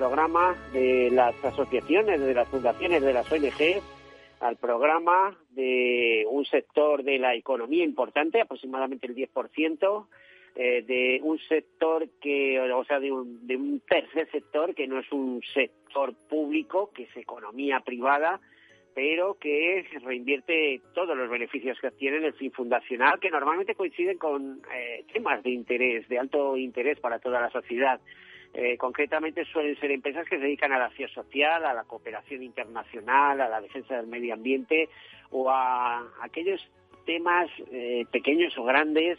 Programa de las asociaciones, de las fundaciones, de las ONG, al programa de un sector de la economía importante, aproximadamente el 10%, eh, de un sector que, o sea, de un, de un tercer sector que no es un sector público, que es economía privada, pero que reinvierte todos los beneficios que obtiene el fin fundacional, que normalmente coinciden con eh, temas de interés, de alto interés para toda la sociedad. Eh, concretamente suelen ser empresas que se dedican a la acción social, a la cooperación internacional, a la defensa del medio ambiente o a aquellos temas eh, pequeños o grandes,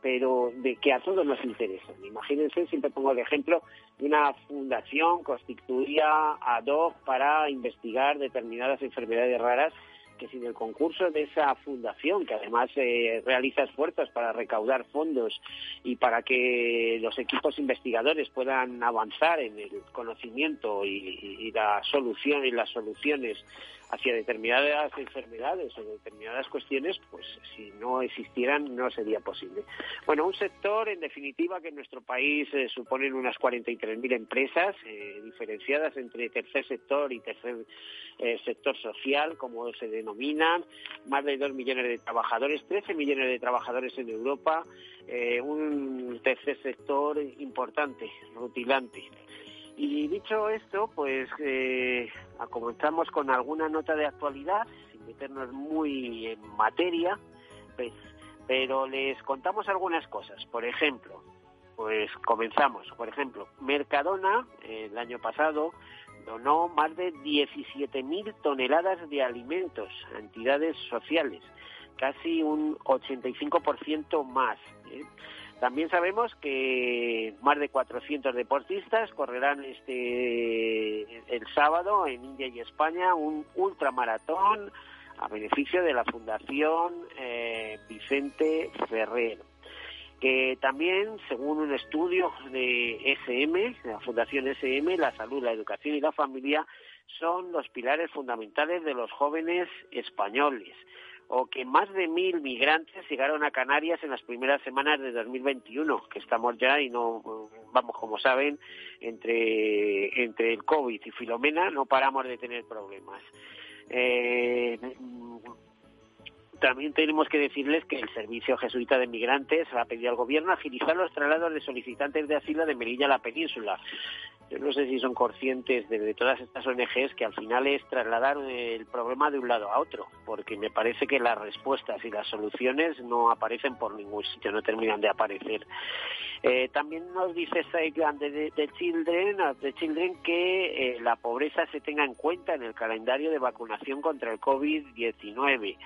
pero de que a todos nos interesan. Imagínense, siempre pongo el ejemplo de una fundación constituida ad hoc para investigar determinadas enfermedades raras que sin el concurso de esa fundación, que además eh, realiza esfuerzos para recaudar fondos y para que los equipos investigadores puedan avanzar en el conocimiento y la solución y las soluciones hacia determinadas enfermedades o determinadas cuestiones, pues si no existieran no sería posible. Bueno, un sector, en definitiva, que en nuestro país eh, suponen unas 43.000 empresas eh, diferenciadas entre tercer sector y tercer eh, sector social, como se denominan, más de 2 millones de trabajadores, 13 millones de trabajadores en Europa, un tercer sector importante, rutilante. Y dicho esto, pues eh, comenzamos con alguna nota de actualidad, sin meternos muy en materia, pues, pero les contamos algunas cosas. Por ejemplo, pues comenzamos. Por ejemplo, Mercadona el año pasado donó más de 17.000 toneladas de alimentos a entidades sociales, casi un 85% más. ¿eh? También sabemos que más de 400 deportistas correrán este el sábado en India y España un ultramaratón a beneficio de la Fundación eh, Vicente Ferrero que también, según un estudio de SM, de la Fundación SM, la salud, la educación y la familia son los pilares fundamentales de los jóvenes españoles o que más de mil migrantes llegaron a Canarias en las primeras semanas de 2021, que estamos ya y no, vamos, como saben, entre, entre el COVID y Filomena no paramos de tener problemas. Eh, también tenemos que decirles que el Servicio Jesuita de Migrantes ha pedido al Gobierno agilizar los traslados de solicitantes de asilo de Melilla a la península. Yo no sé si son conscientes de, todas estas ONGs que al final es trasladar el problema de un lado a otro, porque me parece que las respuestas y las soluciones no aparecen por ningún sitio, no terminan de aparecer. Eh, también nos dice Saigan de, de, Children, de Children que eh, la pobreza se tenga en cuenta en el calendario de vacunación contra el COVID-19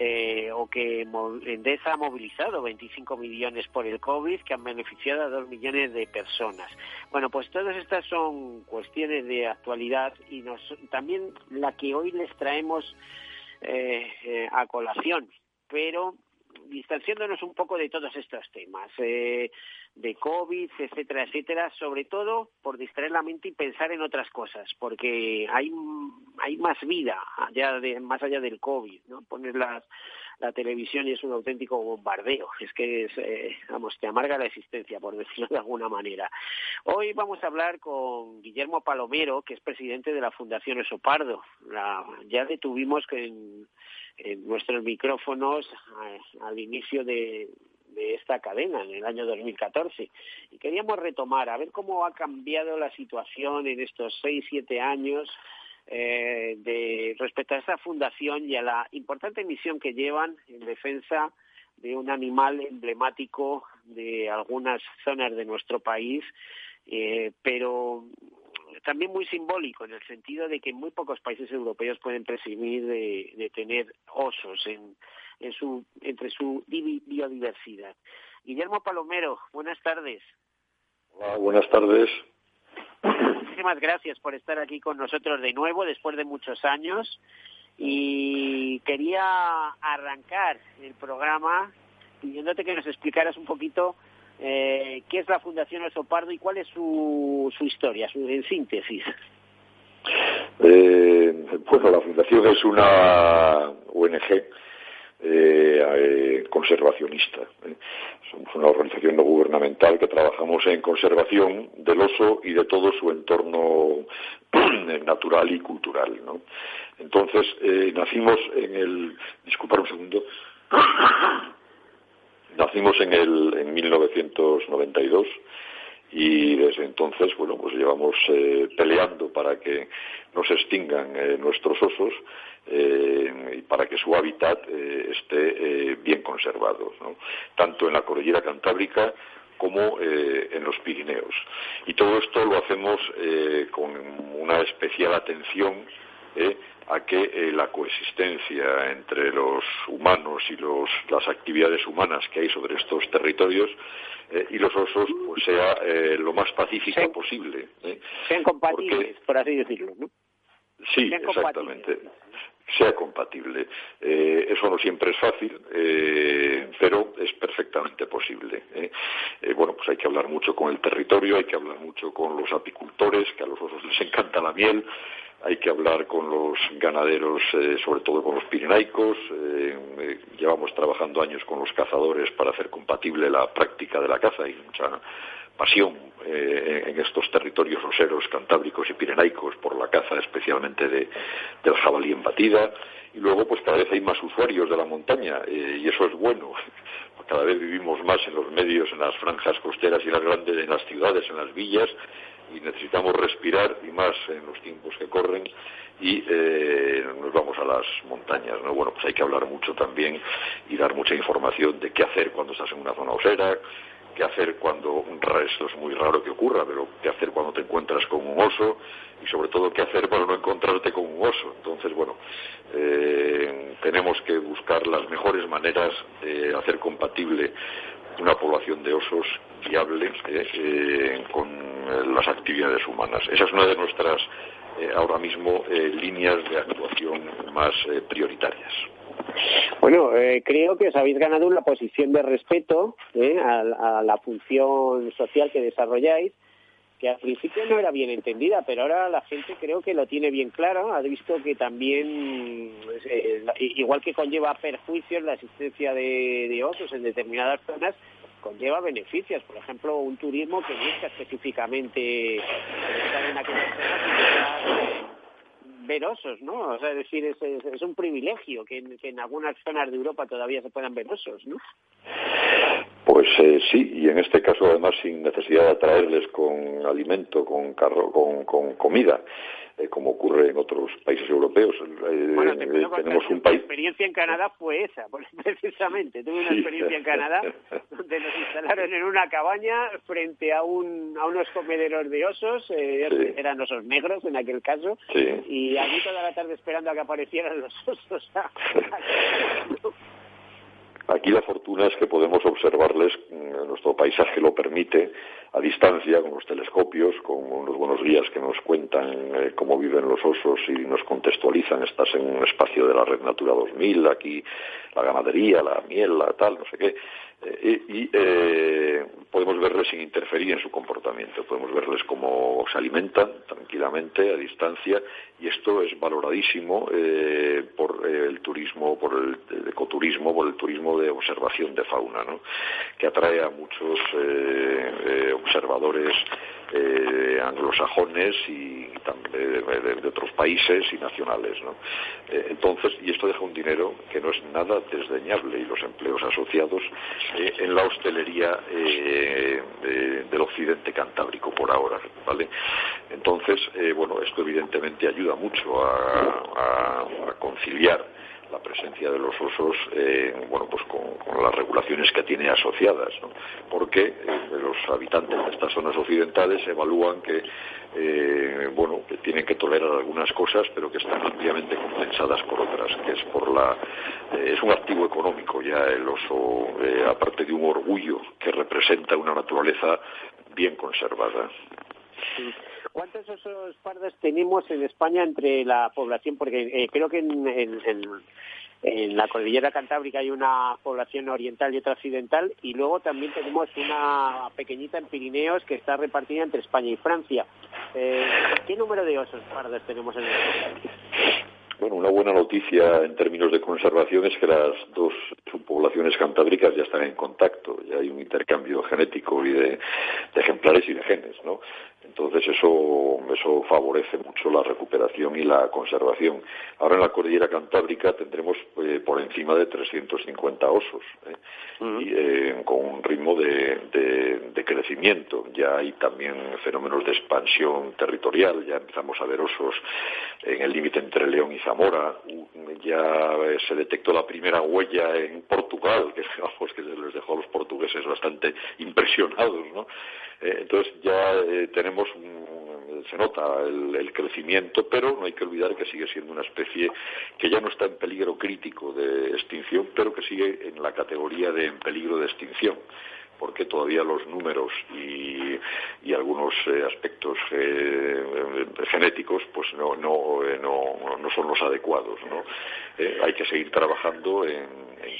eh, o que Endesa ha movilizado 25 millones por el COVID que han beneficiado a 2 millones de personas. Bueno, pues todas estas son cuestiones de actualidad y nos, también la que hoy les traemos eh, eh, a colación, pero distanciándonos un poco de todos estos temas, eh, de COVID, etcétera, etcétera, sobre todo por distraer la mente y pensar en otras cosas, porque hay, hay más vida allá de, más allá del COVID, ¿no? Poner las, la televisión es un auténtico bombardeo. Es que, es, eh, vamos, te amarga la existencia, por decirlo de alguna manera. Hoy vamos a hablar con Guillermo Palomero, que es presidente de la Fundación Esopardo. La, ya detuvimos en, en nuestros micrófonos eh, al inicio de, de esta cadena en el año 2014 y queríamos retomar a ver cómo ha cambiado la situación en estos seis siete años eh, de respecto a esta fundación y a la importante misión que llevan en defensa de un animal emblemático de algunas zonas de nuestro país, eh, pero también muy simbólico en el sentido de que muy pocos países europeos pueden presumir de, de tener osos en, en su, entre su biodiversidad. Guillermo Palomero, buenas tardes. Hola, buenas tardes muchísimas gracias por estar aquí con nosotros de nuevo después de muchos años y quería arrancar el programa pidiéndote que nos explicaras un poquito eh, qué es la Fundación Oso Pardo y cuál es su, su historia, su, en síntesis. Eh, bueno, la Fundación es una ONG eh, eh, conservacionista. ¿eh? Somos una organización no gubernamental que trabajamos en conservación del oso y de todo su entorno natural y cultural. Entonces, nacimos en el. Disculpar un segundo. nacimos en el en 1992 y desde entonces, bueno, pues llevamos eh, peleando para que no se extingan eh, nuestros osos eh, y para que su hábitat esté bien conservado, tanto en la cordillera cantábrica como en los Pirineos. Y todo esto lo hacemos con una especial atención a que la coexistencia entre los humanos y los, las actividades humanas que hay sobre estos territorios eh, y los osos pues sea eh, lo más pacífica posible. ¿eh? Sean compatibles, por así decirlo, ¿no? Sí, exactamente. Sea compatible. eso no siempre es fácil, pero es perfectamente posible. bueno, pues hay que hablar mucho con el territorio, hay que hablar mucho con los apicultores, que a los osos les encanta la miel, hay que hablar con los ganaderos, eh, sobre todo con los pirenaicos. Eh, eh, llevamos trabajando años con los cazadores para hacer compatible la práctica de la caza y mucha pasión en estos territorios roseros, cantábricos y pirenaicos por la caza, especialmente de, del jabalí en batida. Y luego, pues cada vez hay más usuarios de la montaña y eso es bueno. Cada vez vivimos más en los medios, en las franjas costeras y las grandes, en las ciudades, en las villas y necesitamos respirar y más en los tiempos que corren y eh, nos vamos a las montañas. ¿no? Bueno, pues hay que hablar mucho también y dar mucha información de qué hacer cuando estás en una zona osera, qué hacer cuando esto es muy raro que ocurra, pero qué hacer cuando te encuentras con un oso y sobre todo qué hacer para no encontrarte con un oso. Entonces, bueno, eh, tenemos que buscar las mejores maneras de hacer compatible una población de osos viable eh, eh, con eh, las actividades humanas. Esa es una de nuestras ahora mismo líneas de actuación más prioritarias. Bueno, creo que os habéis ganado una posición de respeto a, la función social que desarrolláis que al principio no era bien entendida, pero ahora la gente creo que lo tiene bien claro, ha visto que también, pues, eh, igual que conlleva perjuicios la existencia de, osos en determinadas zonas, conlleva beneficios. Por ejemplo, un turismo que busca específicamente estar en ver osos, ¿no? O sea, es decir, es, un privilegio que en, algunas zonas de Europa todavía se puedan ver osos, ¿no? Pues eh, sí, y en este caso además sin necesidad de atraerles con alimento, con, carro, con, con comida. Eh, como ocurre en otros países europeos. Eh, bueno, tenemos un país. Mi experiencia en Canadá fue esa, precisamente. Tuve una experiencia en Canadá donde nos instalaron en una cabaña frente a, un, a unos comederos de osos, eh, eran osos negros en aquel caso, y allí toda la tarde esperando a que aparecieran los osos. Aquí la fortuna es que podemos observarles, mm, nuestro paisaje lo permite, a distancia, con los telescopios, con los buenos guías que nos cuentan eh, cómo viven los osos y nos contextualizan. Estás en un espacio de la Red Natura 2000, aquí la ganadería, la miel, la tal, no sé qué. Eh, y eh, podemos verles sin interferir en su comportamiento, podemos verles cómo se alimentan tranquilamente a distancia y esto es valoradísimo eh, por el turismo, por el, ecoturismo, por el turismo de observación de fauna, ¿no? que atrae a muchos observadores anglosajones y también de, otros países y nacionales. ¿no? entonces, y esto deja un dinero que no es nada desdeñable y los empleos asociados eh, en la hostelería eh, del occidente cantábrico por ahora, ¿vale? Entonces, eh, bueno, esto evidentemente ayuda mucho a, conciliar la presencia de los osos bueno pues con, las regulaciones que tiene asociadas ¿no? porque los habitantes de estas zonas occidentales evalúan que eh, bueno, que tienen que tolerar algunas cosas, pero que están ampliamente compensadas por otras, que es por la, eh, es un activo económico ya el oso, eh, aparte de un orgullo que representa una naturaleza bien conservada. ¿Cuántos osos pardos tenemos en España entre la población? Porque creo que en, la cordillera cantábrica hay una población oriental y otra occidental y luego también tenemos una pequeñita en Pirineos que está repartida entre España y Francia. Eh, ¿Qué número de osos pardos tenemos en el país? Bueno, una buena noticia en términos de conservación es que las dos subpoblaciones cantábricas ya están en contacto, ya hay un intercambio genético y de ejemplares y de genes, ¿no? Entonces eso, eso favorece mucho la recuperación y la conservación. Ahora en la cordillera cantábrica tendremos eh, por encima de 350 osos ¿eh? y eh, con un ritmo de, de, crecimiento. Ya hay también fenómenos de expansión territorial. Ya empezamos a ver osos en el límite entre León y Zamora. Ya se detectó la primera huella en Portugal, que digamos que les dejó a los portugueses bastante impresionados, ¿no? Entonces ya eh, tenemos se nota el, crecimiento, pero no hay que olvidar que sigue siendo una especie que ya no está en peligro crítico de extinción, pero que sigue en la categoría de en peligro de extinción porque todavía los números y, algunos eh, aspectos genéticos pues no, no, no, no, son los adecuados. ¿no? hay que seguir trabajando en,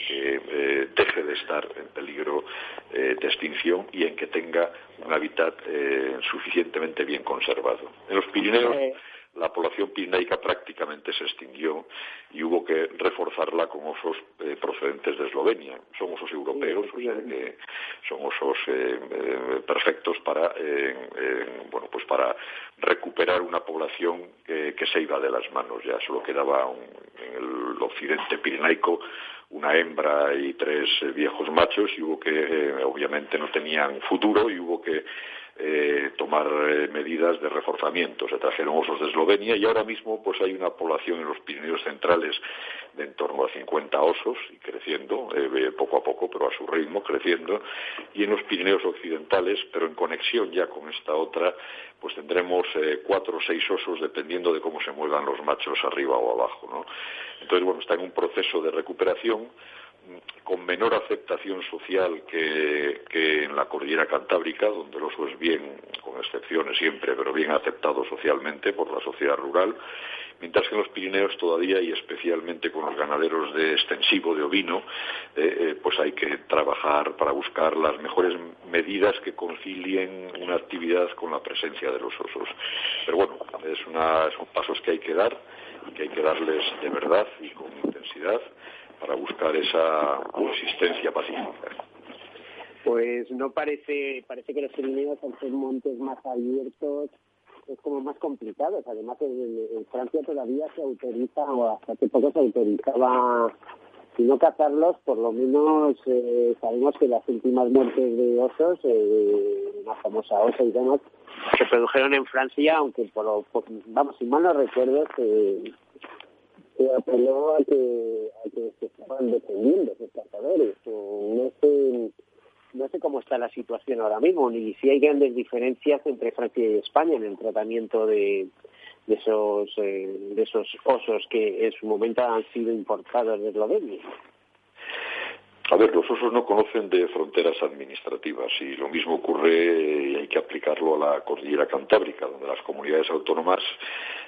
que deje de estar en peligro de extinción y en que tenga un hábitat eh, suficientemente bien conservado. En los Pirineos la población pirinaica prácticamente se extinguió y hubo que reforzarla con osos eh, procedentes de Eslovenia. Son osos europeos, son osos eh, perfectos para, bueno, pues para recuperar una población que se iba de las manos. Ya solo quedaba en el occidente pirinaico una hembra y tres eh, viejos machos y hubo que, eh, obviamente no tenían futuro y hubo que eh, tomar medidas de reforzamiento. Se trajeron osos de Eslovenia y ahora mismo pues hay una población en los Pirineos centrales de en torno a 50 osos y creciendo poco a poco, pero a su ritmo creciendo. Y en los Pirineos occidentales, pero en conexión ya con esta otra, pues tendremos cuatro o seis osos dependiendo de cómo se muevan los machos arriba o abajo. ¿no? Entonces, bueno, está en un proceso de recuperación con menor aceptación social que, en la cordillera cantábrica, donde el oso es bien, con excepciones siempre, pero bien aceptado socialmente por la sociedad rural, mientras que en los Pirineos todavía, y especialmente con los ganaderos de extensivo de ovino, eh, eh, pues hay que trabajar para buscar las mejores medidas que concilien una actividad con la presencia de los osos. Pero bueno, es una, son pasos que hay que dar que hay que darles de verdad y con intensidad para buscar esa consistencia pacífica. Pues no parece, parece que los Pirineos al ser montes más abiertos es como más complicado. Además, en, Francia todavía se autoriza, o hasta hace poco se autorizaba, si no cazarlos, por lo menos eh, sabemos que las últimas muertes de osos, eh, famosa osa y demás, se produjeron en Francia, aunque por, vamos, si mal no recuerdo, se, apeló a que, a que se estaban defendiendo esos cazadores. no sé, no sé cómo está la situación ahora mismo, ni si hay grandes diferencias entre Francia y España en el tratamiento de, de esos eh, de esos osos que en su momento han sido importados de Eslovenia. A ver, los osos no conocen de fronteras administrativas y lo mismo ocurre y hay que aplicarlo a la cordillera cantábrica, donde las comunidades autónomas,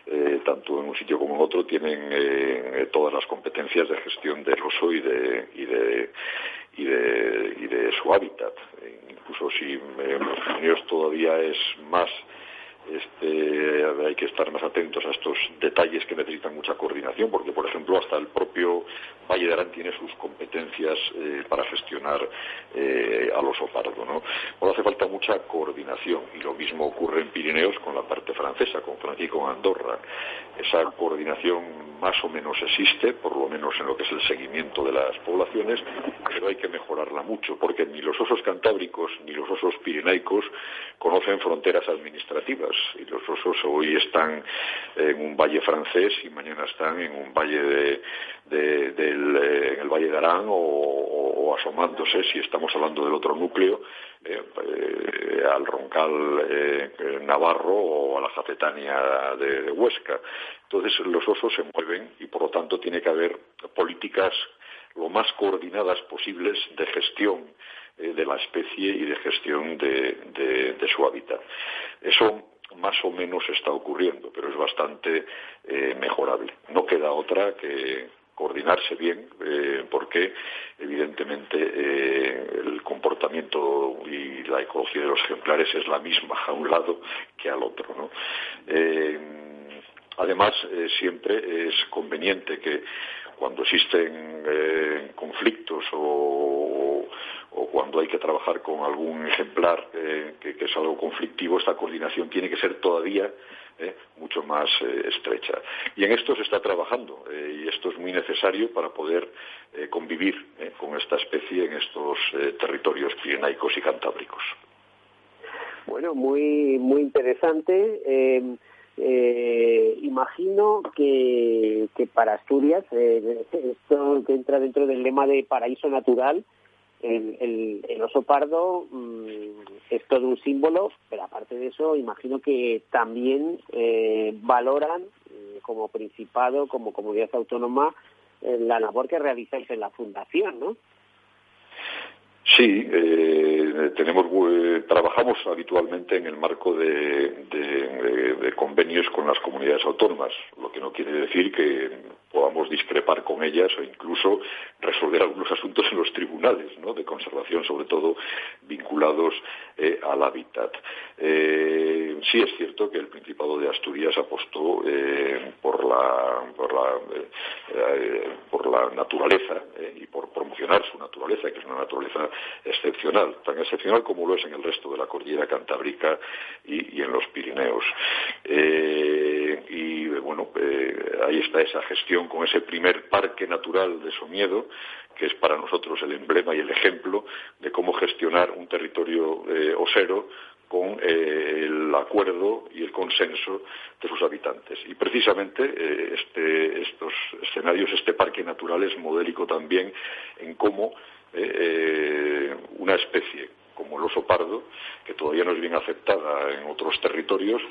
eh, tanto en un sitio como en otro, tienen eh, todas las competencias de gestión del oso y de, y de, y de, y de su hábitat. incluso si en los todavía es más este, hay que estar más atentos a estos detalles que necesitan mucha coordinación, porque, por ejemplo, hasta el propio Valle de Arán tiene sus competencias eh, para gestionar eh, al oso pardo. ¿no? hace falta mucha coordinación, y lo mismo ocurre en Pirineos con la parte francesa, con Francia y con Andorra. Esa coordinación más o menos existe, por lo menos en lo que es el seguimiento de las poblaciones, pero hay que mejorarla mucho, porque ni los osos cantábricos ni los osos pirenaicos conocen fronteras administrativas y los osos hoy están en un valle francés y mañana están en un valle de, del, eh, en el valle de Arán o, asomándose si estamos hablando del otro núcleo eh, eh, al roncal navarro o a la jacetania de, Huesca entonces los osos se mueven y por lo tanto tiene que haber políticas lo más coordinadas posibles de gestión de la especie y de gestión de, su hábitat. Eso más o menos está ocurriendo, pero es bastante eh, mejorable. No queda otra que coordinarse bien, eh, porque evidentemente eh, el comportamiento y la ecología de los ejemplares es la misma a un lado que al otro. además, siempre es conveniente que cuando existen conflictos o o cuando hay que trabajar con algún ejemplar eh, que, es algo conflictivo, esta coordinación tiene que ser todavía eh, mucho más eh, estrecha. Y en esto se está trabajando y esto es muy necesario para poder convivir con esta especie en estos territorios pirenaicos y cantábricos. Bueno, muy, muy interesante. imagino que, que para Asturias, esto que entra dentro del lema de paraíso natural, el, el, oso pardo mm, es todo un símbolo, pero aparte de eso, imagino que también eh, valoran eh, como Principado, como comunidad autónoma, eh, la labor que realizáis en la Fundación, ¿no? Sí, tenemos, trabajamos habitualmente en el marco de, de, convenios con las comunidades autónomas, lo que no quiere decir que podamos discrepar con ellas o incluso resolver algunos asuntos en los tribunales ¿no? de conservación, sobre todo vinculados eh, al hábitat. Eh, sí es cierto que el Principado de Asturias apostó eh, por, la, por, la, por la naturaleza y por promocionar su naturaleza, que es una naturaleza excepcional, tan excepcional como lo es en el resto de la cordillera cantábrica y, en los Pirineos. Y bueno, ahí está esa gestión con ese primer parque natural de Somiedo, que es para nosotros el emblema y el ejemplo de cómo gestionar un territorio eh, osero con eh, el acuerdo y el consenso de sus habitantes. Y precisamente eh, este, estos escenarios, este parque natural es modélico también en cómo una especie como el oso pardo, que todavía no es bien aceptada en otros territorios,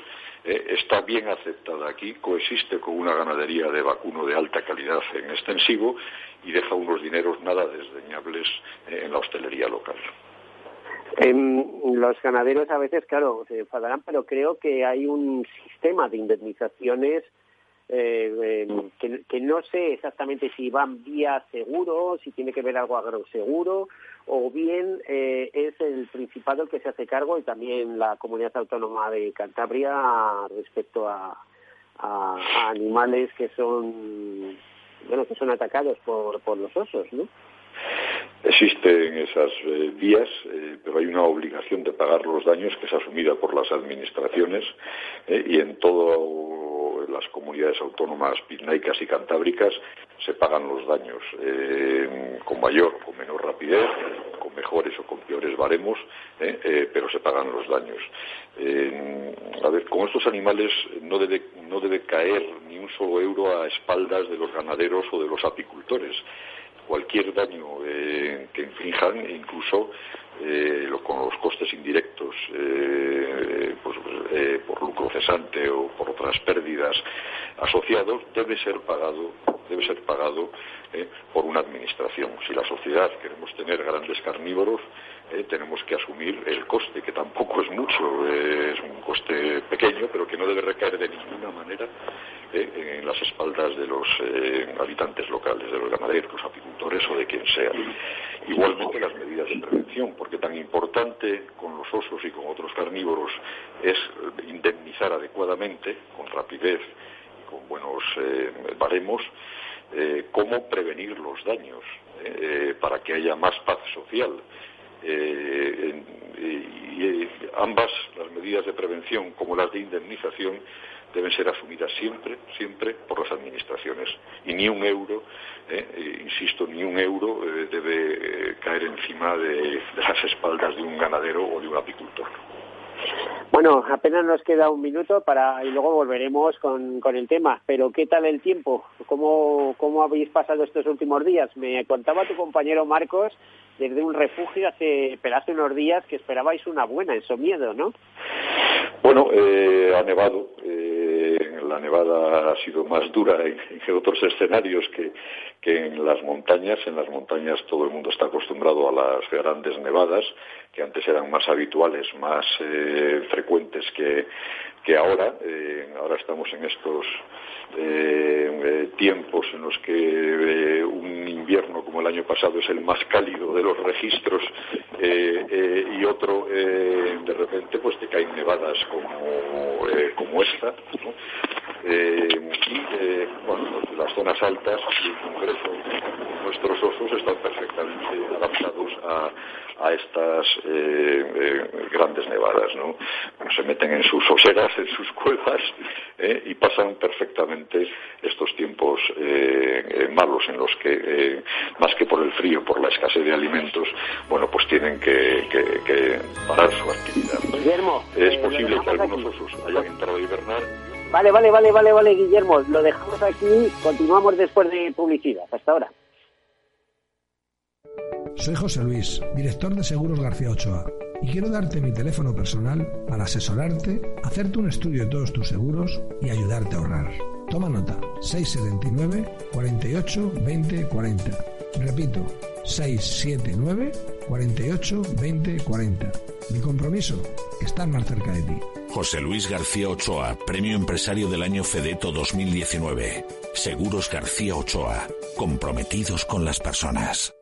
eh, está bien aceptada aquí, coexiste con una ganadería de vacuno de alta calidad en extensivo y deja unos dineros nada desdeñables eh, en la hostelería local. los ganaderos a veces, claro, se enfadarán, pero creo que hay un sistema de indemnizaciones eh, que, que, no sé exactamente si van vía seguro, si tiene que ver algo agroseguro, o bien eh, es el Principado el que se hace cargo y también la Comunidad Autónoma de Cantabria respecto a, animales que son bueno que son atacados por, por los osos, ¿no? Existen esas eh, vías, eh, pero hay una obligación de pagar los daños que es asumida por las administraciones y en todas las comunidades autónomas pitnaicas y cantábricas se pagan los daños con mayor o menor rapidez, con mejores o con peores baremos, ¿eh? Eh, pero se pagan los daños. a ver, con estos animales no debe, no debe caer ni un solo euro a espaldas de los ganaderos o de los apicultores. Cualquier daño eh, que inflijan, incluso con los costes indirectos, pues, por lucro cesante o por otras pérdidas asociados, debe ser pagado debe ser pagado eh, por una administración. Si la sociedad queremos tener grandes carnívoros, eh, tenemos que asumir el coste, que tampoco es mucho, eh, es un coste pequeño, pero que no debe recaer de ninguna manera en las espaldas de los habitantes locales, de los ganaderos, los apicultores o de quien sea. Igualmente las medidas de prevención, porque tan importante con los osos y con otros carnívoros es indemnizar adecuadamente, con rapidez y con buenos baremos, eh, cómo prevenir los daños eh, para que haya más paz social. Eh, y ambas, las medidas de prevención como las de indemnización, deben ser asumidas siempre, siempre por las administraciones. Y ni un euro, insisto, ni un euro debe caer encima de las espaldas de un ganadero o de un apicultor. Bueno, apenas nos queda un minuto para y luego volveremos con, con el tema. Pero ¿qué tal el tiempo? ¿Cómo, ¿Cómo habéis pasado estos últimos días? Me contaba tu compañero Marcos desde un refugio hace, pero hace unos días que esperabais una buena en Somiedo, ¿no? Bueno, eh, ha nevado. Eh, la nevada ha sido más dura en, otros escenarios que, que, en las montañas. En las montañas todo el mundo está acostumbrado a las grandes nevadas, que antes eran más habituales, más eh, frecuentes que, que ahora. Eh, ahora estamos en estos eh, tiempos en los que un invierno como el año pasado es el más cálido de los registros y otro de repente pues te caen nevadas como, como esta. Eh, y eh, bueno, las zonas altas y en concreto nuestros osos están perfectamente adaptados a, estas eh, grandes nevadas, ¿no? Se meten en sus oseras, en sus cuevas y pasan perfectamente estos tiempos malos en los que, más que por el frío, por la escasez de alimentos, bueno, pues tienen que, parar su actividad. Guillermo, es posible que algunos osos hayan entrado a hibernar Vale, vale, vale, vale, vale, Guillermo. Lo dejamos aquí. Continuamos después de publicidad. Hasta ahora. Soy José Luis, director de Seguros García Ochoa, y quiero darte mi teléfono personal para asesorarte, hacerte un estudio de todos tus seguros y ayudarte a ahorrar. Toma nota, 679 48 20 40. Repito, 679 48 20 40. Mi compromiso, estar más cerca de ti. José Luis García Ochoa, Premio Empresario del Año Fedeto 2019. Seguros García Ochoa, comprometidos con las personas.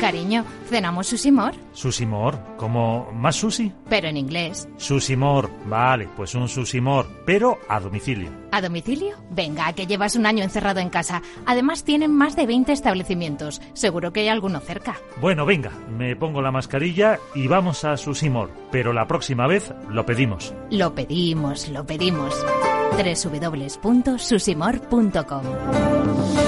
Cariño, ¿cenamos susimor? ¿Susimor? ¿Como más sushi? Pero en inglés. Susimor, vale, pues un susimor, pero a domicilio. ¿A domicilio? Venga, que llevas un año encerrado en casa. Además tienen más de 20 establecimientos. Seguro que hay alguno cerca. Bueno, venga, me pongo la mascarilla y vamos a Susimor. Pero la próxima vez lo pedimos. Lo pedimos, lo pedimos. www.susimor.com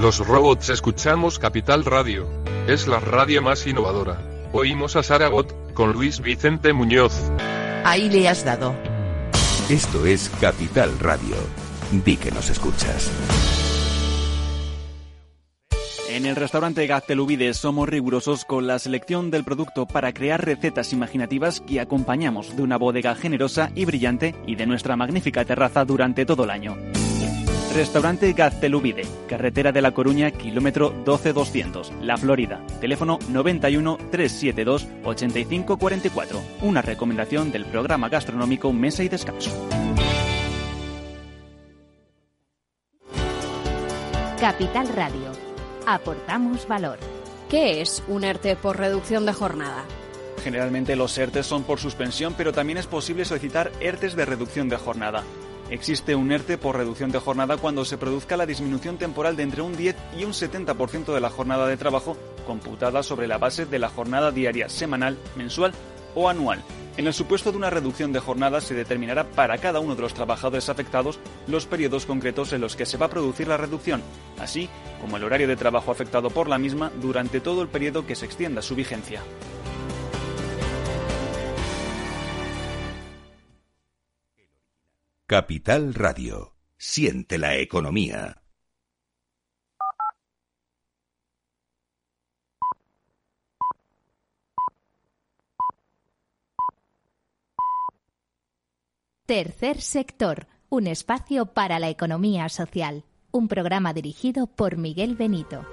Los robots escuchamos Capital Radio. Es la radio más innovadora. Oímos a Saragot, con Luis Vicente Muñoz. Ahí le has dado. Esto es Capital Radio. Di que nos escuchas. En el restaurante Gaztelubides somos rigurosos con la selección del producto para crear recetas imaginativas que acompañamos de una bodega generosa y brillante y de nuestra magnífica terraza durante todo el año. Restaurante Gaztelubide, carretera de La Coruña, kilómetro 12200, La Florida. Teléfono 91 372 8544. Una recomendación del programa gastronómico Mesa y Descanso. Capital Radio. Aportamos valor. ¿Qué es un ERTE por reducción de jornada? Generalmente los ERTES son por suspensión, pero también es posible solicitar ERTES de reducción de jornada. Existe un ERTE por reducción de jornada cuando se produzca la disminución temporal de entre un 10 y un 70% de la jornada de trabajo computada sobre la base de la jornada diaria, semanal, mensual o anual. En el supuesto de una reducción de jornada se determinará para cada uno de los trabajadores afectados los periodos concretos en los que se va a producir la reducción, así como el horario de trabajo afectado por la misma durante todo el periodo que se extienda su vigencia. Capital Radio. Siente la economía. Tercer sector, un espacio para la economía social. Un programa dirigido por Miguel Benito.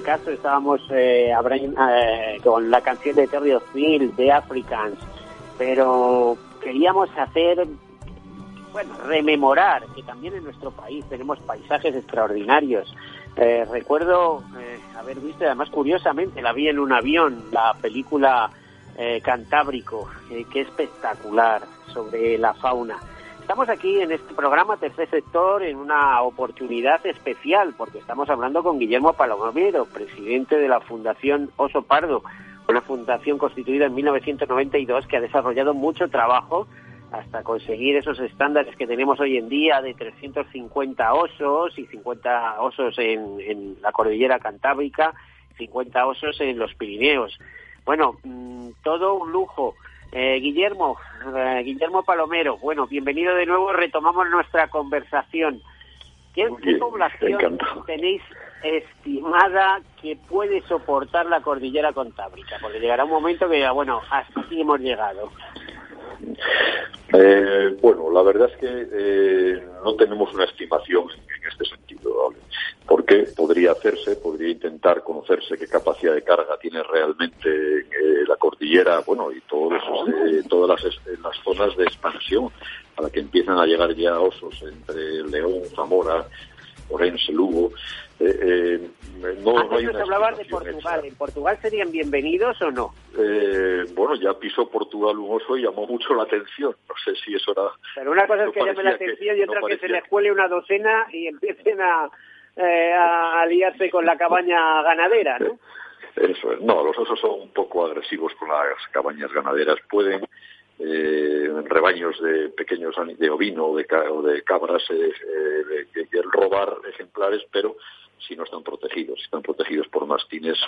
Este caso estábamos eh, eh, con la canción de Terry O'Neill de Africans, pero queríamos hacer, bueno, rememorar que también en nuestro país tenemos paisajes extraordinarios. Eh, recuerdo haber visto, además curiosamente, la vi en un avión, la película Cantábrico, que es espectacular sobre la fauna. Estamos aquí en este programa Tercer Sector en una oportunidad especial porque estamos hablando con Guillermo Palomero, presidente de la Fundación Oso Pardo, una fundación constituida en 1992 que ha desarrollado mucho trabajo hasta conseguir esos estándares que tenemos hoy en día de 350 osos y 50 osos en, la cordillera cantábrica, 50 osos en los Pirineos. Bueno, mm, todo un lujo. Eh, Guillermo, eh, Guillermo Palomero, bueno, bienvenido de nuevo, retomamos nuestra conversación. ¿Qué, población tenéis estimada que puede soportar la cordillera contábrica? Porque llegará un momento que, bueno, hasta aquí hemos llegado. Eh, bueno, la verdad es que no tenemos una estimación en, este sentido porque podría hacerse, podría intentar conocerse qué capacidad de carga tiene realmente eh, la cordillera, bueno, y todos eh, todas las, las, zonas de expansión a la que empiezan a llegar ya osos entre León, Zamora, Orense, Lugo. Eh, no, Antes nos hablabas de Portugal. ¿En Portugal serían bienvenidos o no? bueno, ya pisó Portugal un oso y llamó mucho la atención. No sé si eso era... Pero una cosa es que llame la atención y otra que se les cuele una docena y empiecen a eh, a aliarse con la cabaña ganadera, ¿no? Eso es. No, los osos son un poco agresivos con las cabañas ganaderas. Pueden, eh, rebaños de pequeños de ovino o de, de cabras, eh, eh robar ejemplares, pero si no están protegidos, si están protegidos por mastines,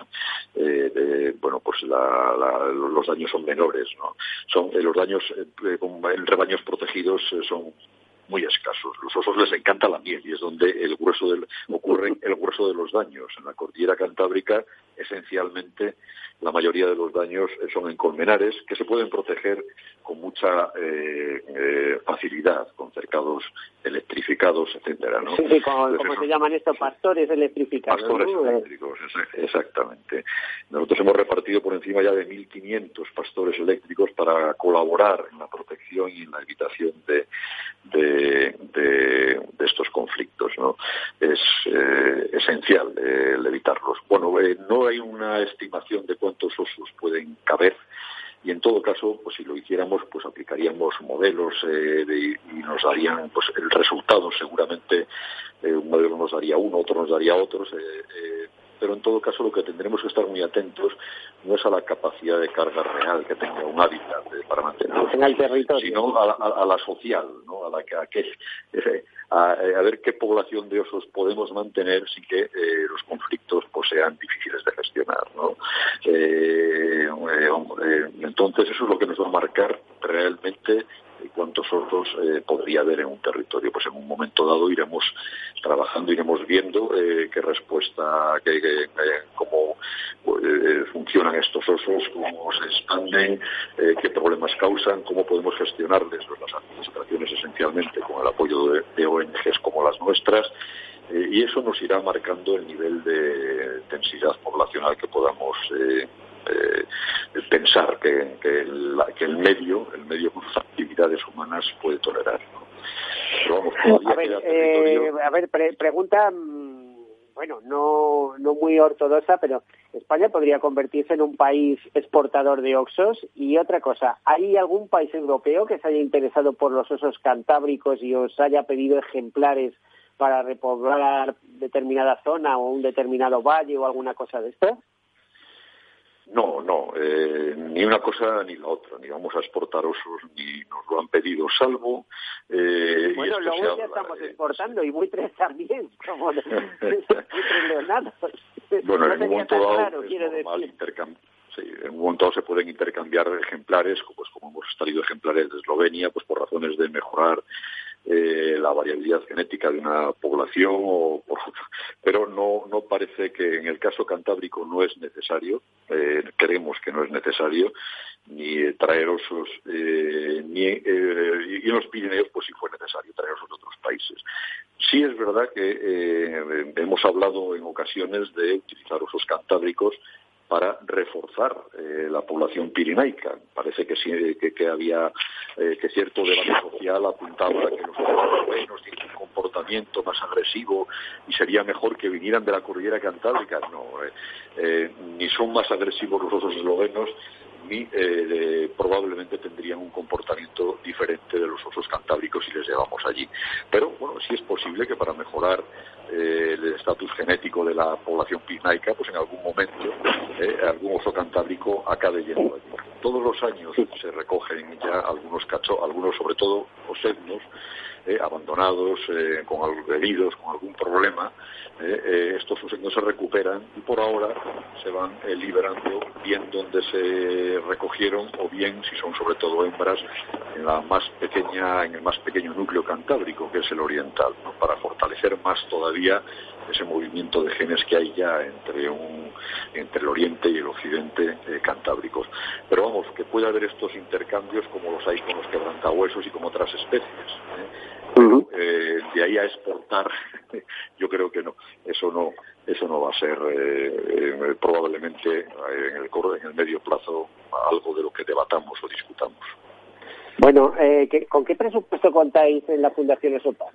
eh, bueno, pues los daños son menores, ¿no? Son los daños en rebaños protegidos son muy escasos. Los osos les encanta la miel y es donde el grueso del, ocurre el grueso de los daños. En la cordillera cantábrica esencialmente la mayoría de los daños son en colmenares que se pueden proteger con mucha eh, eh, facilidad, con cercados electrificados, etcétera, ¿no? Sí, como, se llaman estos pastores electrificados. Pastores eléctricos, exactamente. Nosotros hemos repartido por encima ya de 1.500 pastores eléctricos para colaborar en la protección y en la evitación de, de, estos conflictos, ¿no? Es eh, esencial evitarlos. Bueno, no hay una estimación de cuántos osos pueden caber y en todo caso, pues si lo hiciéramos, pues aplicaríamos modelos eh, y nos darían, pues el resultado. Seguramente, eh, un modelo nos daría uno, otro nos daría otros, eh, pero en todo caso lo que tendremos que estar muy atentos no es a la capacidad de carga real que tenga un hábitat para mantenerlo, sino a la, social, ¿no? a la que, a, a, ver qué población de osos podemos mantener sin que los conflictos pues, sean difíciles de gestionar. ¿no? entonces eso es lo que nos va a marcar realmente cuántos osos eh, podría haber en un territorio. Pues en un momento dado iremos trabajando, iremos viendo eh, qué respuesta, qué, eh, cómo funcionan estos osos, cómo se expanden, qué problemas causan, cómo podemos gestionarles las administraciones esencialmente con el apoyo de, ONGs como las nuestras. y eso nos irá marcando el nivel de densidad poblacional que podamos eh, pensar que, que, el, que, el, medio, el medio con sus actividades humanas puede tolerar. a, ver, eh, a ver, pregunta, mm, bueno, no, no muy ortodoxa, pero España podría convertirse en un país exportador de oxos. Y otra cosa, ¿hay algún país europeo que se haya interesado por los osos cantábricos y os haya pedido ejemplares para repoblar determinada zona o un determinado valle o alguna cosa de esto? No, no, eh, ni una cosa ni la otra, ni vamos a exportar osos ni nos lo han pedido, salvo. Eh, bueno, luego ya estamos exportando y muy tres también, como muy tres Bueno, en un momento dado Sí, en un momento dado se pueden intercambiar ejemplares, pues como hemos salido ejemplares de Eslovenia, pues por razones de mejorar eh, la variabilidad genética de una población, o pero no, no parece que en el caso cantábrico no es necesario, eh, creemos que no es necesario, ni traer osos, eh, ni, eh, y en los Pirineos pues sí fue necesario traer osos de otros países. Sí es verdad que hemos hablado en ocasiones de utilizar osos cantábricos para reforzar eh, la población pirinaica. Parece que, sí, que, había eh, que cierto debate social apuntaba a que los eslovenos tienen un comportamiento más agresivo y sería mejor que vinieran de la cordillera cantábrica. No, eh, ni son más agresivos los otros eslovenos ni probablemente tendrían un comportamiento diferente de los osos cantábricos si les llevamos allí. Pero bueno, sí es posible que para mejorar eh, el estatus genético de la población pirinaica, pues en algún momento eh, algún oso cantábrico acabe yendo allí. Todos los años se recogen ya algunos cachos, algunos sobre todo osednos, eh, abandonados, eh, con heridos, con algún problema, eh, eh, estos no se recuperan y por ahora se van liberando bien donde se recogieron o bien, si son sobre todo hembras, en la más pequeña, en el más pequeño núcleo cantábrico, que es el oriental, para fortalecer más todavía ese movimiento de genes que hay ya entre un entre el oriente y el occidente cantábricos. Pero vamos, que puede haber estos intercambios como los hay con los quebrantahuesos y con otras especies. Eh, de ahí a exportar, yo creo que no, eso no, eso no va a ser eh, eh, probablemente en el, en el medio plazo algo de lo que debatamos o discutamos. Bueno, ¿con qué presupuesto contáis en la Fundación Esopac?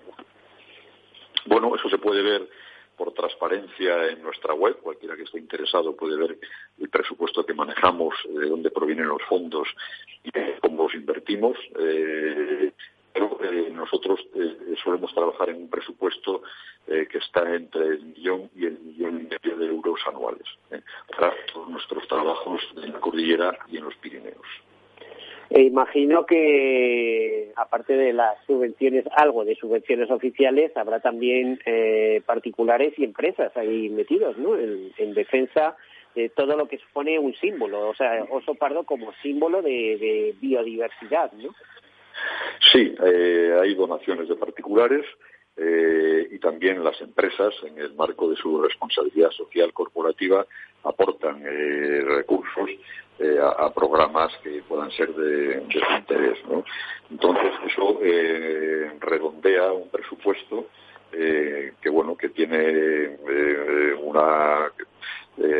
Bueno, eso se puede ver por transparencia en nuestra web. Cualquiera que esté interesado puede ver el presupuesto que manejamos, de dónde provienen los fondos y cómo los invertimos. Eh, pero eh, nosotros eh, solemos trabajar en un presupuesto eh, que está entre el millón y el millón y medio de euros anuales para todos nuestros trabajos en la cordillera y en los Pirineos. E imagino que, aparte de las subvenciones, algo de subvenciones oficiales, habrá también particulares y empresas ahí metidos, ¿no? En, en, defensa de todo lo que supone un símbolo, o sea, oso pardo como símbolo de, de biodiversidad, ¿no? Sí, eh, hay donaciones de particulares eh, y también las empresas, en el marco de su responsabilidad social corporativa, aportan eh, recursos eh, a, programas que puedan ser de, interés. Entonces, eso redondea un presupuesto que, bueno, que tiene una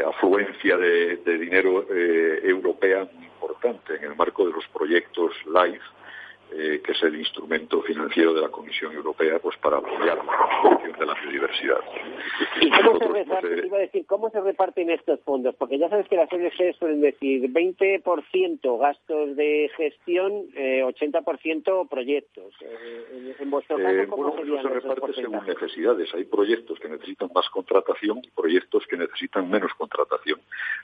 afluencia de dinero europea muy importante en el marco de los proyectos LIFE eh, que es el instrumento financiero de la Comisión Europea pues para apoyar la conservación de la biodiversidad. ¿Y cómo se, reparte, iba a decir, cómo se reparten estos fondos? Porque ya sabes que las ONG suelen decir 20% gastos de gestión, eh, 80% proyectos. Eh, en, vuestro caso, eh, ¿cómo bueno, eso se reparte según necesidades. Hay proyectos que necesitan más contratación y proyectos que necesitan menos contratación.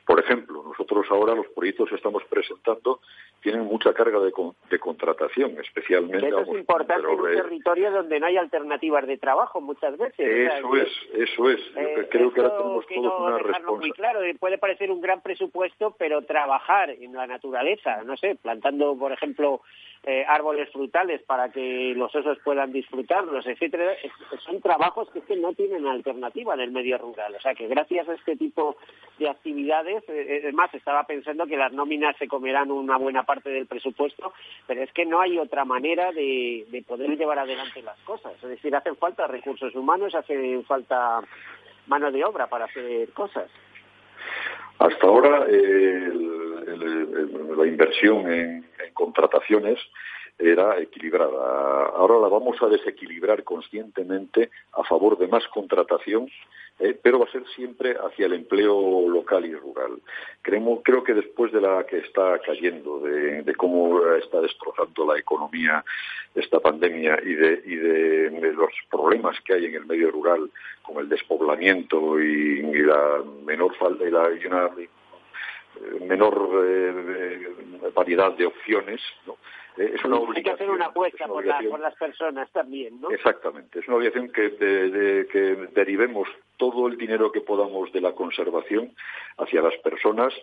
Por ejemplo, nosotros ahora los proyectos que estamos presentando tienen mucha carga de, de contratación especialmente. Eso es importante en un territorio donde no hay alternativas de trabajo muchas veces. Eso es, eso es. Eh, creo que ahora tenemos todos una responsabilidad. muy claro, puede parecer un gran presupuesto, pero trabajar en la naturaleza, no sé, plantando, por ejemplo, eh, árboles frutales para que los osos puedan disfrutarlos, etcétera, son trabajos que, es que no tienen alternativa en el medio rural. O sea que gracias a este tipo de actividades, eh, es más, estaba pensando que las nóminas se comerán una buena parte del presupuesto, pero es que no hay otra manera de, de poder llevar adelante las cosas. Es decir, hacen falta recursos humanos, hacen falta mano de obra para hacer cosas. Hasta ahora la inversión en, contrataciones era equilibrada. Ahora la vamos a desequilibrar conscientemente a favor de más contratación eh, pero va a ser siempre hacia el empleo local y rural. creo que después de la que está cayendo, de, cómo está destrozando la economía esta pandemia y de, los problemas que hay en el medio rural, con el despoblamiento y, la menor falta y, la, eh, menor eh, variedad de opciones, ¿no? Eh, es una obligación. Hay que hacer una apuesta por, las personas también, ¿no? Exactamente. Es una obligación que, de, que derivemos todo el dinero que podamos de la conservación hacia las personas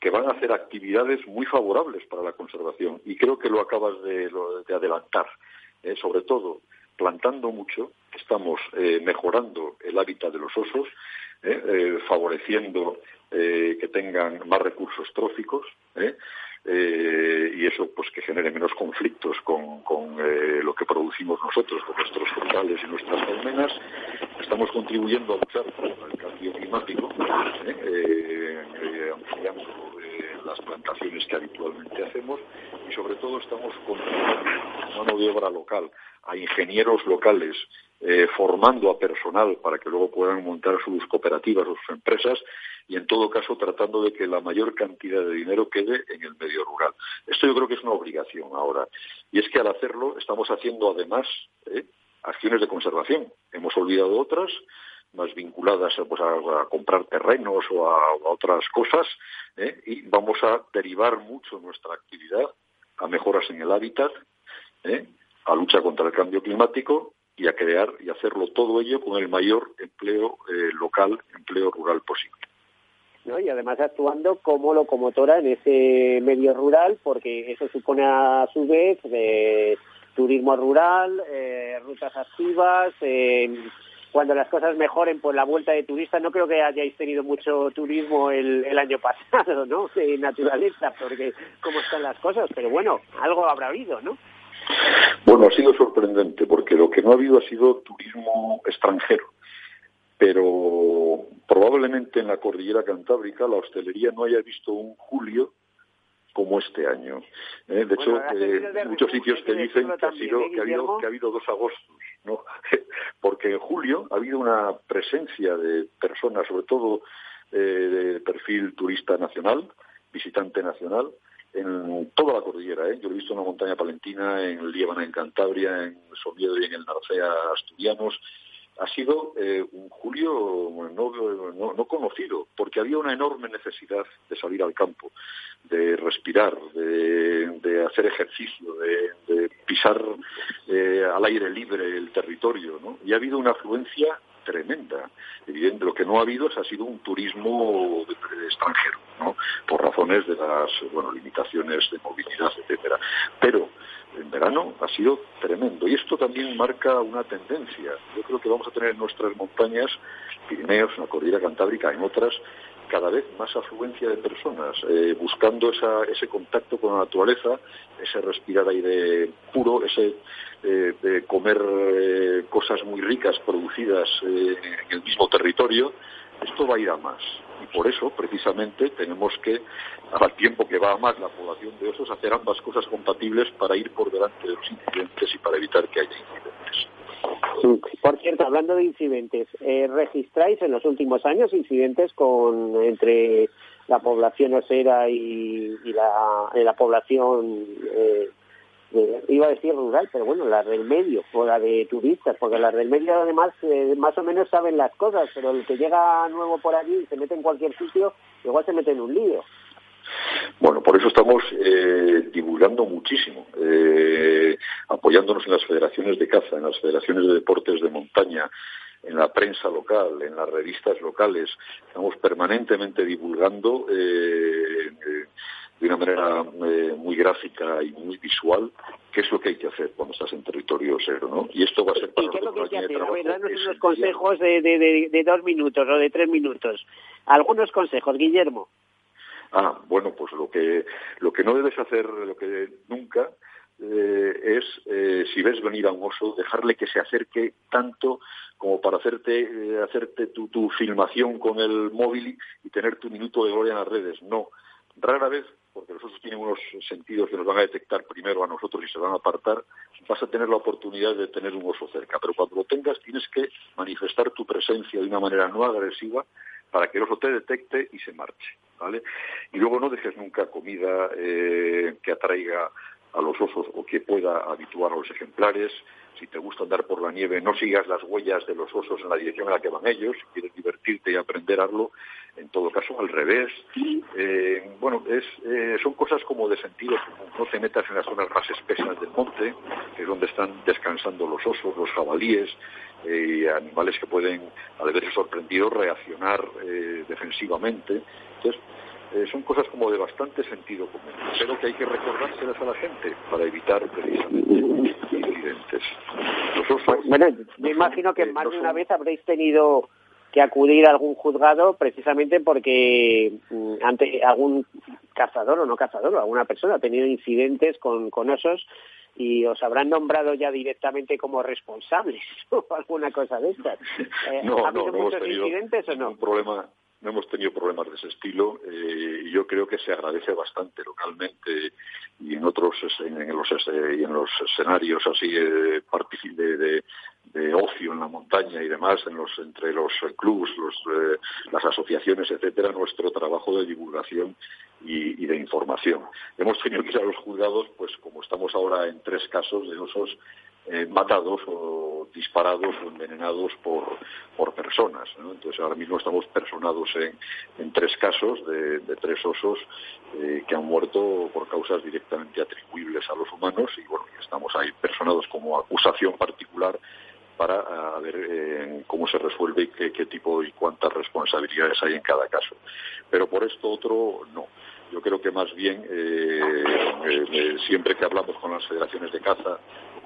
que van a hacer actividades muy favorables para la conservación. Y creo que lo acabas de, adelantar. Eh, sobre todo, plantando mucho, estamos eh, mejorando el hábitat de los osos, favoreciendo que tengan más recursos tróficos, eh, y eso pues que genere menos conflictos con, eh, lo que producimos nosotros, con nuestros frutales y nuestras colmenas. Estamos contribuyendo a luchar contra el cambio climático, eh, ampliando las plantaciones que habitualmente hacemos y sobre todo estamos contribuyendo a mano de obra local, a ingenieros locales, formando a personal para que luego puedan montar sus cooperativas o sus empresas y en todo caso tratando de que la mayor cantidad de dinero quede en el medio rural. Esto yo creo que es una obligación ahora. Y es que al hacerlo estamos haciendo además ¿eh? acciones de conservación. Hemos olvidado otras más vinculadas pues, a, comprar terrenos o a, otras cosas ¿eh? y vamos a derivar mucho nuestra actividad a mejoras en el hábitat, ¿eh? a lucha contra el cambio climático y a crear y hacerlo todo ello con el mayor empleo local, empleo rural posible y además actuando como locomotora en ese medio rural, porque eso supone a su vez de turismo rural, eh, rutas activas, eh, cuando las cosas mejoren, pues la vuelta de turistas, no creo que hayáis tenido mucho turismo el, el año pasado, ¿no? De naturaleza, porque cómo están las cosas, pero bueno, algo habrá habido, ¿no? Bueno, ha sido sorprendente, porque lo que no ha habido ha sido turismo extranjero pero probablemente en la cordillera cantábrica la hostelería no haya visto un julio como este año. ¿eh? De hecho, eh, muchos sitios te dicen que ha, sido, que, ha habido, que ha habido dos agostos, ¿no? porque en julio ha habido una presencia de personas, sobre todo eh, de perfil turista nacional, visitante nacional, en toda la cordillera. ¿eh? Yo he visto en la montaña palentina, en Líbana, en Cantabria, en Somiedo y en el Narcea asturianos, ha sido eh, un julio no, no, conocido, porque había una enorme necesidad de salir al campo, de respirar, de, hacer ejercicio, de, pisar eh, al aire libre el territorio, ¿no? Y ha habido una afluencia tremenda. Evidente, lo que no ha habido ha sido un turismo extranjero, ¿no? Por razones de las, limitaciones de movilidad, etcétera. Pero en verano ha sido tremendo y esto también marca una tendencia. Yo creo que vamos a tener en nuestras montañas, Pirineos, en la cordillera cantábrica, en otras, cada vez más afluencia de personas, eh, buscando ese contacto con la naturaleza, ese respirar aire puro, ese eh, comer eh, cosas muy ricas producidas en el mismo territorio. Esto va a ir a más. Y por eso, precisamente, tenemos que, al tiempo que va a más la población de osos, hacer ambas cosas compatibles para ir por delante de los incidentes y para evitar que haya incidentes. Por cierto, hablando de incidentes, eh, ¿registráis en los últimos años incidentes con entre la población osera y, la, la población, eh, iba a decir rural, pero bueno, la del medio o la de turistas? Porque las del medio además eh, más o menos saben las cosas, pero el que llega nuevo por allí y se mete en cualquier sitio, igual se mete en un lío. Bueno, por eso estamos eh, divulgando muchísimo, eh, apoyándonos en las federaciones de caza, en las federaciones de deportes de montaña, en la prensa local, en las revistas locales. Estamos permanentemente divulgando eh, de una manera muy gráfica y muy visual qué es lo que hay que hacer cuando estás en territorio cero, ¿no? Y esto va a ser para ¿Y qué es lo que hay que hacer? A ver, danos unos consejos de, de, de dos minutos o de tres minutos. Algunos consejos, Guillermo. Ah, bueno, pues lo que, lo que no debes hacer, lo que nunca, eh, es, eh, si ves venir a un oso, dejarle que se acerque tanto como para hacerte, eh, hacerte tu, tu, filmación con el móvil y tener tu minuto de gloria en las redes. No. Rara vez, porque los osos tienen unos sentidos que nos van a detectar primero a nosotros y se van a apartar, vas a tener la oportunidad de tener un oso cerca. Pero cuando lo tengas, tienes que manifestar tu presencia de una manera no agresiva para que el oso te detecte y se marche, ¿vale? Y luego no dejes nunca comida eh, que atraiga a los osos o que pueda habituar a los ejemplares. Si te gusta andar por la nieve, no sigas las huellas de los osos en la dirección en la que van ellos. Si quieres divertirte y aprender algo, en todo caso al revés. Eh, bueno, es, eh, son cosas como de sentido común. No te metas en las zonas más espesas del monte, que es donde están descansando los osos, los jabalíes, eh, animales que pueden, al verse sorprendidos, reaccionar eh, defensivamente. Entonces, eh, son cosas como de bastante sentido común, pero que hay que recordárselas a la gente para evitar precisamente bueno, me imagino que más de una vez habréis tenido que acudir a algún juzgado precisamente porque mm, ante algún cazador o no cazador alguna persona ha tenido incidentes con, con osos y os habrán nombrado ya directamente como responsables o alguna cosa de estas. Eh, no, ¿Ha habido muchos incidentes o no? Un problema, no hemos tenido problemas de ese estilo eh, y yo creo que se agradece bastante localmente y en otros en, los y en los escenarios así eh, de, de, de, ocio en la montaña y demás en los entre los clubs los, eh, las asociaciones etcétera nuestro trabajo de divulgación y, de información. Hemos tenido que ir a los juzgados pues como estamos ahora en tres casos de osos eh, matados o disparados o envenenados por, por personas. Entonces ahora mismo estamos personados en, en tres casos de, tres osos eh, que han muerto por causas directamente atribuibles a los humanos y bueno, estamos ahí personados como acusación particular para ver eh, cómo se resuelve y qué, tipo y cuántas responsabilidades hay en cada caso. Pero por esto otro, no. Yo creo que más bien, eh, siempre que hablamos con las federaciones de caza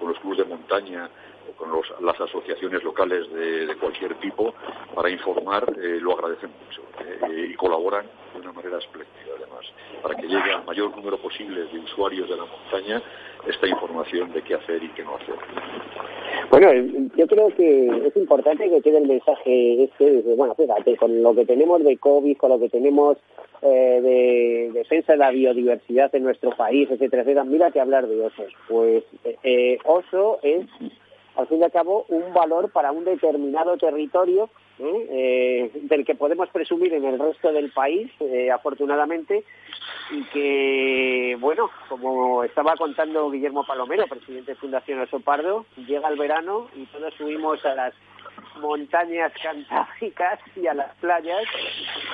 con los clubes de montaña con los, las asociaciones locales de, de, cualquier tipo, para informar, eh, lo agradecen mucho eh, y colaboran de una manera espléndida, además, para que llegue al mayor número posible de usuarios de la montaña esta información de qué hacer y qué no hacer. Bueno, yo creo que es importante que quede el mensaje este, de, bueno, fíjate, con lo que tenemos de COVID, con lo que tenemos eh, de defensa de la biodiversidad en nuestro país, etcétera, etcétera, mira que hablar de osos. Pues eh, oso es, al fin y al cabo, un valor para un determinado territorio ¿eh? del que podemos presumir en el resto del país, eh, afortunadamente, y que, bueno, como estaba contando Guillermo Palomero, presidente de Fundación Oso Pardo, llega el verano y todos subimos a las montañas cantábricas y a las playas,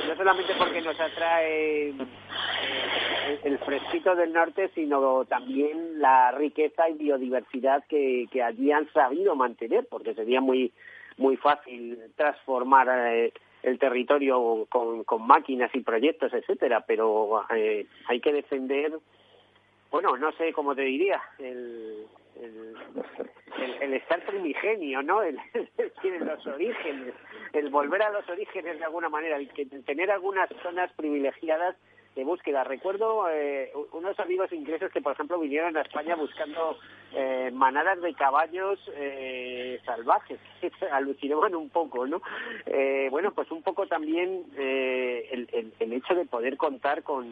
no solamente porque nos atrae eh, el fresquito del norte, sino también la riqueza y biodiversidad que, que allí han sabido mantener, porque sería muy muy fácil transformar eh, el territorio con, con, máquinas y proyectos, etcétera, pero eh, hay que defender, bueno, no sé cómo te diría, el, el, estar primigenio, ¿no? El, el, los orígenes, el volver a los orígenes de alguna manera, el que tener algunas zonas privilegiadas de búsqueda. Recuerdo eh, unos amigos ingleses que, por ejemplo, vinieron a España buscando eh, manadas de caballos eh, salvajes. Alucinaban un poco, ¿no? Eh, bueno, pues un poco también eh, el, el, el, hecho de poder contar con,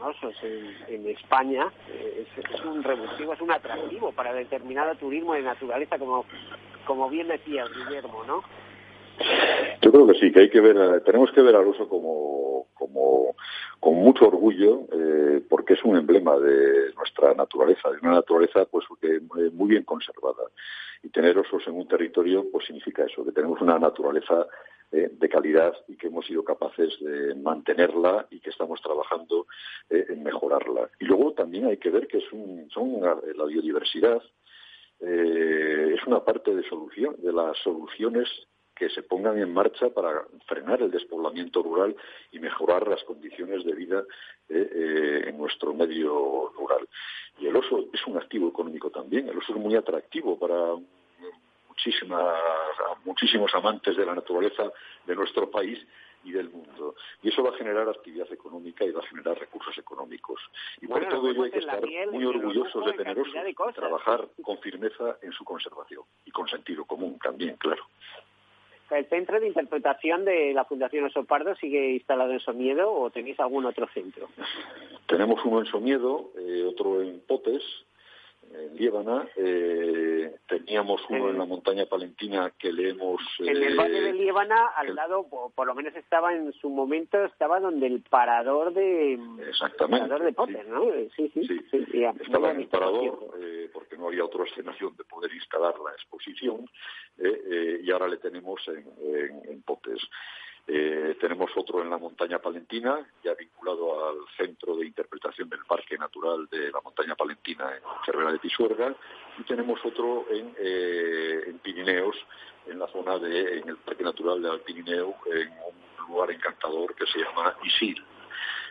osos en, España es, es, un revulsivo, es un atractivo para determinado turismo de naturaleza, como, como bien decía Guillermo, ¿no? Yo creo que sí, que hay que ver, tenemos que ver al oso como, como con mucho orgullo, eh, porque es un emblema de nuestra naturaleza, de una naturaleza pues que muy bien conservada. Y tener osos en un territorio pues significa eso, que tenemos una naturaleza eh, de calidad y que hemos sido capaces de mantenerla y que estamos trabajando eh, en mejorarla. Y luego también hay que ver que es un, son la biodiversidad eh, es una parte de solución de las soluciones que se pongan en marcha para frenar el despoblamiento rural y mejorar las condiciones de vida eh, eh, en nuestro medio rural. Y el oso es un activo económico también. El oso es muy atractivo para muchísimas, muchísimos amantes de la naturaleza de nuestro país y del mundo. Y eso va a generar actividad económica y va a generar recursos económicos. Y por todo ello hay que estar muy orgullosos de tener oso y trabajar con firmeza en su conservación y con sentido común también, claro. ¿El centro de interpretación de la Fundación Oso Pardo sigue instalado en Somiedo o tenéis algún otro centro? Tenemos uno en Somiedo, eh, otro en Potes, en Líbana. Eh, teníamos uno en la montaña palentina que le hemos... en el valle de eh, Líbana, al lado, por, lo menos estaba en su momento, estaba donde el parador de... Exactamente. Parador de Potes, ¿no? Sí, sí. sí, estaba en el parador eh, porque no había otra escenación de poder instalar la exposición y ahora le tenemos en, en, en Potes. Eh, tenemos otro en la montaña palentina, ya vinculado al Centro de Interpretación del Parque Natural de la Montaña Palentina en Cervera de Pisuerga, y tenemos otro en, eh, en Pirineos, en la zona de, en el Parque Natural del Pirineo, en un lugar encantador que se llama Isil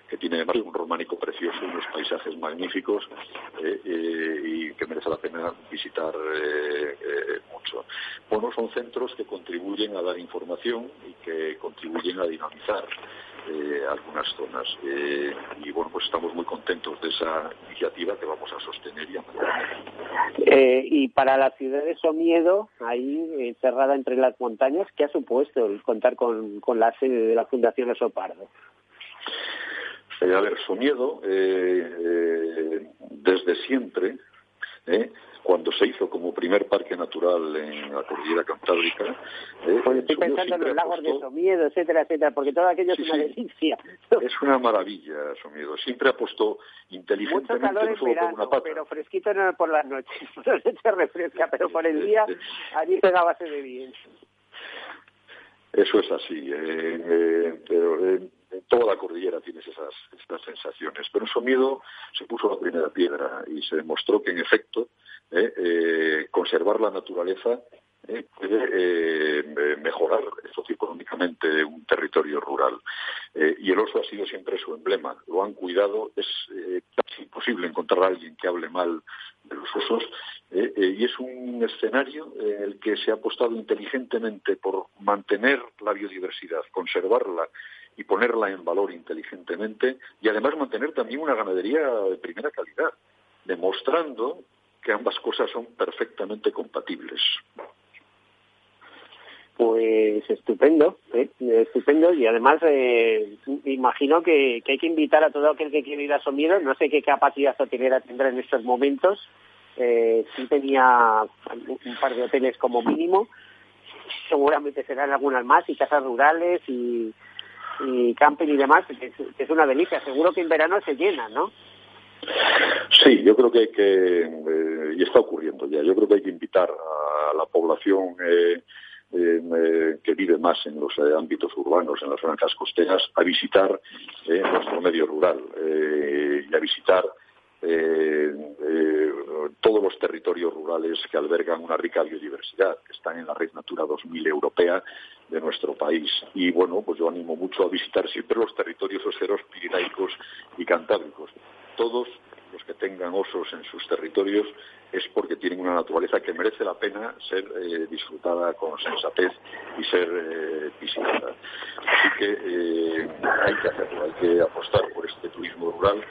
que tiene además un románico precioso, unos paisajes magníficos eh, eh, y que merece la pena visitar eh, mucho. Bueno, son centros que contribuyen a dar información y que contribuyen a dinamizar algunas zonas. Y bueno, pues estamos muy contentos de esa iniciativa que vamos a sostener y a eh, Y para la ciudad de Somiedo, ahí encerrada entre las montañas, ¿qué ha supuesto el contar con, la sede de la Fundación Osopardo? Eh, a ver, Somiedo, eh, eh, desde siempre, eh, cuando se hizo como primer parque natural en la cordillera cantábrica. Eh, pues estoy pensando en los lagos de Somiedo, etcétera, etcétera, porque todo aquello sí, es una delicia. Es una maravilla, Somiedo. Siempre apostó inteligentemente Mucho calor en verano, por una pata. pero fresquito no por las noches. No se te refresca, pero por el día allí se base de bien. Eso es así, eh, eh, pero eh, en toda la cordillera tienes esas, estas sensaciones. Pero Somiedo se puso la primera piedra y se demostró que, en efecto, eh, eh, conservar la naturaleza eh, puede mejorar socioeconómicamente un territorio rural. Y el oso ha sido siempre su emblema. Lo han cuidado. Es casi imposible encontrar a alguien que hable mal de los osos. Y es un escenario en el que se ha apostado inteligentemente por mantener la biodiversidad, conservarla y ponerla en valor inteligentemente y además mantener también una ganadería de primera calidad, demostrando que ambas cosas son perfectamente compatibles. Pues estupendo, ¿eh? estupendo y además eh, imagino que, que, hay que invitar a todo aquel que quiera ir a Somiedo, no sé qué capacidad hotelera tendrá en estos momentos, eh, sí tenía un par de hoteles como mínimo, seguramente serán algunas más y casas rurales y, y camping y demás, que es, una delicia, seguro que en verano se llena, ¿no? Sí, yo creo que hay que, eh, y está ocurriendo ya, yo creo que hay que invitar a la población eh, eh, que vive más en los eh, ámbitos urbanos, en las franjas costeras, a visitar eh, nuestro medio rural y a visitar eh, eh, todos los territorios rurales que albergan una rica biodiversidad, que están en la Red Natura 2000 europea de nuestro país. Y bueno, pues yo animo mucho a visitar siempre los territorios oseros pirinaicos y cantábricos. Todos los que tengan osos en sus territorios es porque tienen una naturaleza que merece la pena ser eh, disfrutada con sensatez y ser eh, visitada. Así que eh, hay que hacerlo, hay que apostar por este turismo rural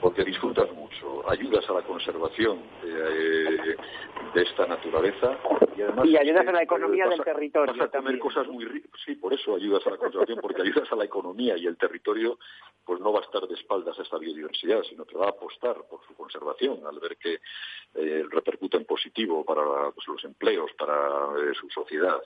porque disfrutas mucho, ayudas a la conservación de esta naturaleza y además ayudas a la economía del territorio. Vas a tener cosas muy sí, por eso ayudas a la conservación porque ayudas a la economía y el territorio pues no va a estar de espaldas a esta biodiversidad, sino que va a apostar por su conservación al ver que eh, repercute en positivo para pues, los empleos, para eh, su sociedad.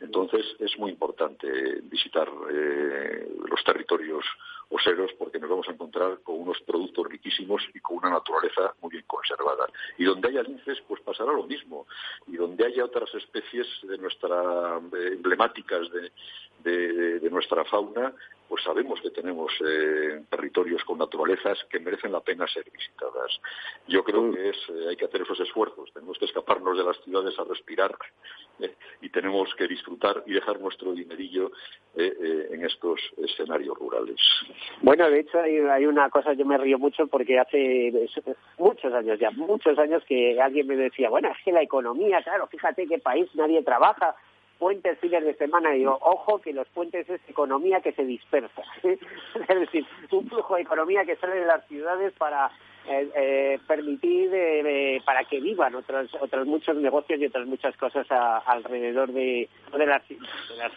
Entonces es muy importante visitar eh, los territorios oseros porque nos vamos a encontrar con unos productos riquísimos y con una naturaleza muy bien conservada. Y donde haya linces, pues pasará lo mismo. Y donde haya otras especies de nuestra emblemáticas de, de nuestra fauna, pues sabemos que tenemos eh, territorios con naturalezas que merecen la pena ser visitadas. Yo creo que es, eh, hay que hacer esos esfuerzos. Tenemos que escaparnos de las ciudades a respirar eh, y tenemos que disfrutar y dejar nuestro dinerillo en estos escenarios rurales. Bueno, de hecho hay, una cosa, yo me río mucho porque hace muchos años ya, muchos años que alguien me decía, bueno, es que la economía, claro, fíjate qué país nadie trabaja puentes fines de semana. Digo, ojo que los puentes es economía que se dispersa. es decir, un flujo de economía que sale de las ciudades para eh, eh, permitir eh, para que vivan otros otros muchos negocios y otras muchas cosas alrededor de, de, las,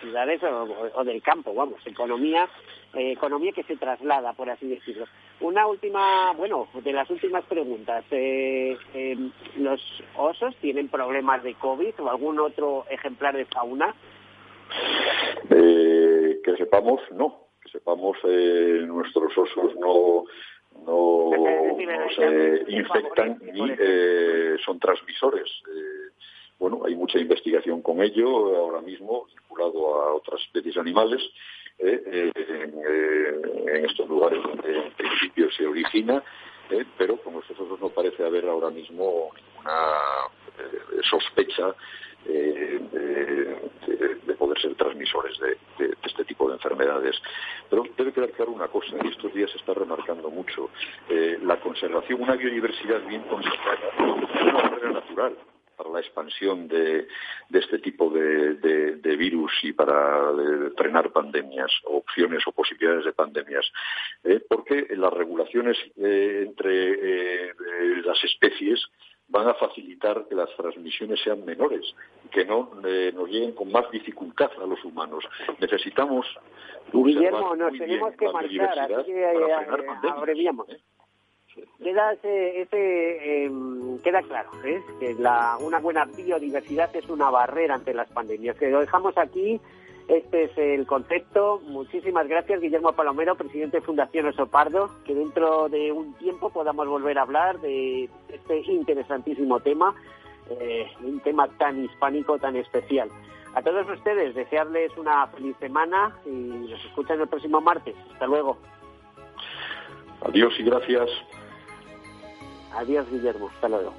ciudades o, del campo, vamos, economía economía que se traslada, por así decirlo. Una última, bueno, de las últimas preguntas. ¿Los osos tienen problemas de COVID o algún otro ejemplar de fauna? que sepamos, no. Que sepamos, nuestros osos no no, se infectan ni eh, son transmisores. Eh, bueno, hay mucha investigación con ello ahora mismo, vinculado a otras especies animales, eh, en, estos lugares donde en principio se origina, pero con estos otros no parece haber ahora mismo ninguna sospecha de, poder ser transmisores de, este tipo de enfermedades. Pero debe quedar claro una cosa, y estos días se está remarcando mucho, eh, la conservación, una biodiversidad bien conservada es una barrera natural para la expansión de, este tipo de, virus y para eh, frenar pandemias, opciones o posibilidades de pandemias. Eh, porque las regulaciones entre las especies van a facilitar que las transmisiones sean menores que no eh, nos lleguen con más dificultad a los humanos. Necesitamos Guillermo, nos tenemos que marchar, así que eh, abreviamos. ¿Eh? Queda, ese, em, queda claro que la, una buena biodiversidad es una barrera ante las pandemias. Que lo dejamos aquí este es el concepto. Muchísimas gracias, Guillermo Palomero, presidente de Fundación Osopardo. Que dentro de un tiempo podamos volver a hablar de este interesantísimo tema, eh, un tema tan hispánico, tan especial. A todos ustedes, desearles una feliz semana y nos escuchan el próximo martes. Hasta luego. Adiós y gracias. Adiós, Guillermo. Hasta luego.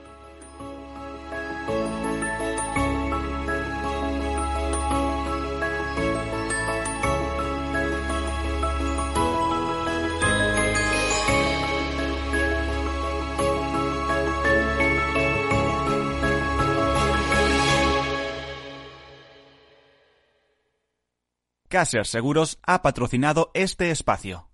Seguros ha patrocinado este espacio.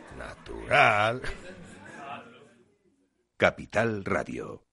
Natural. Capital Radio.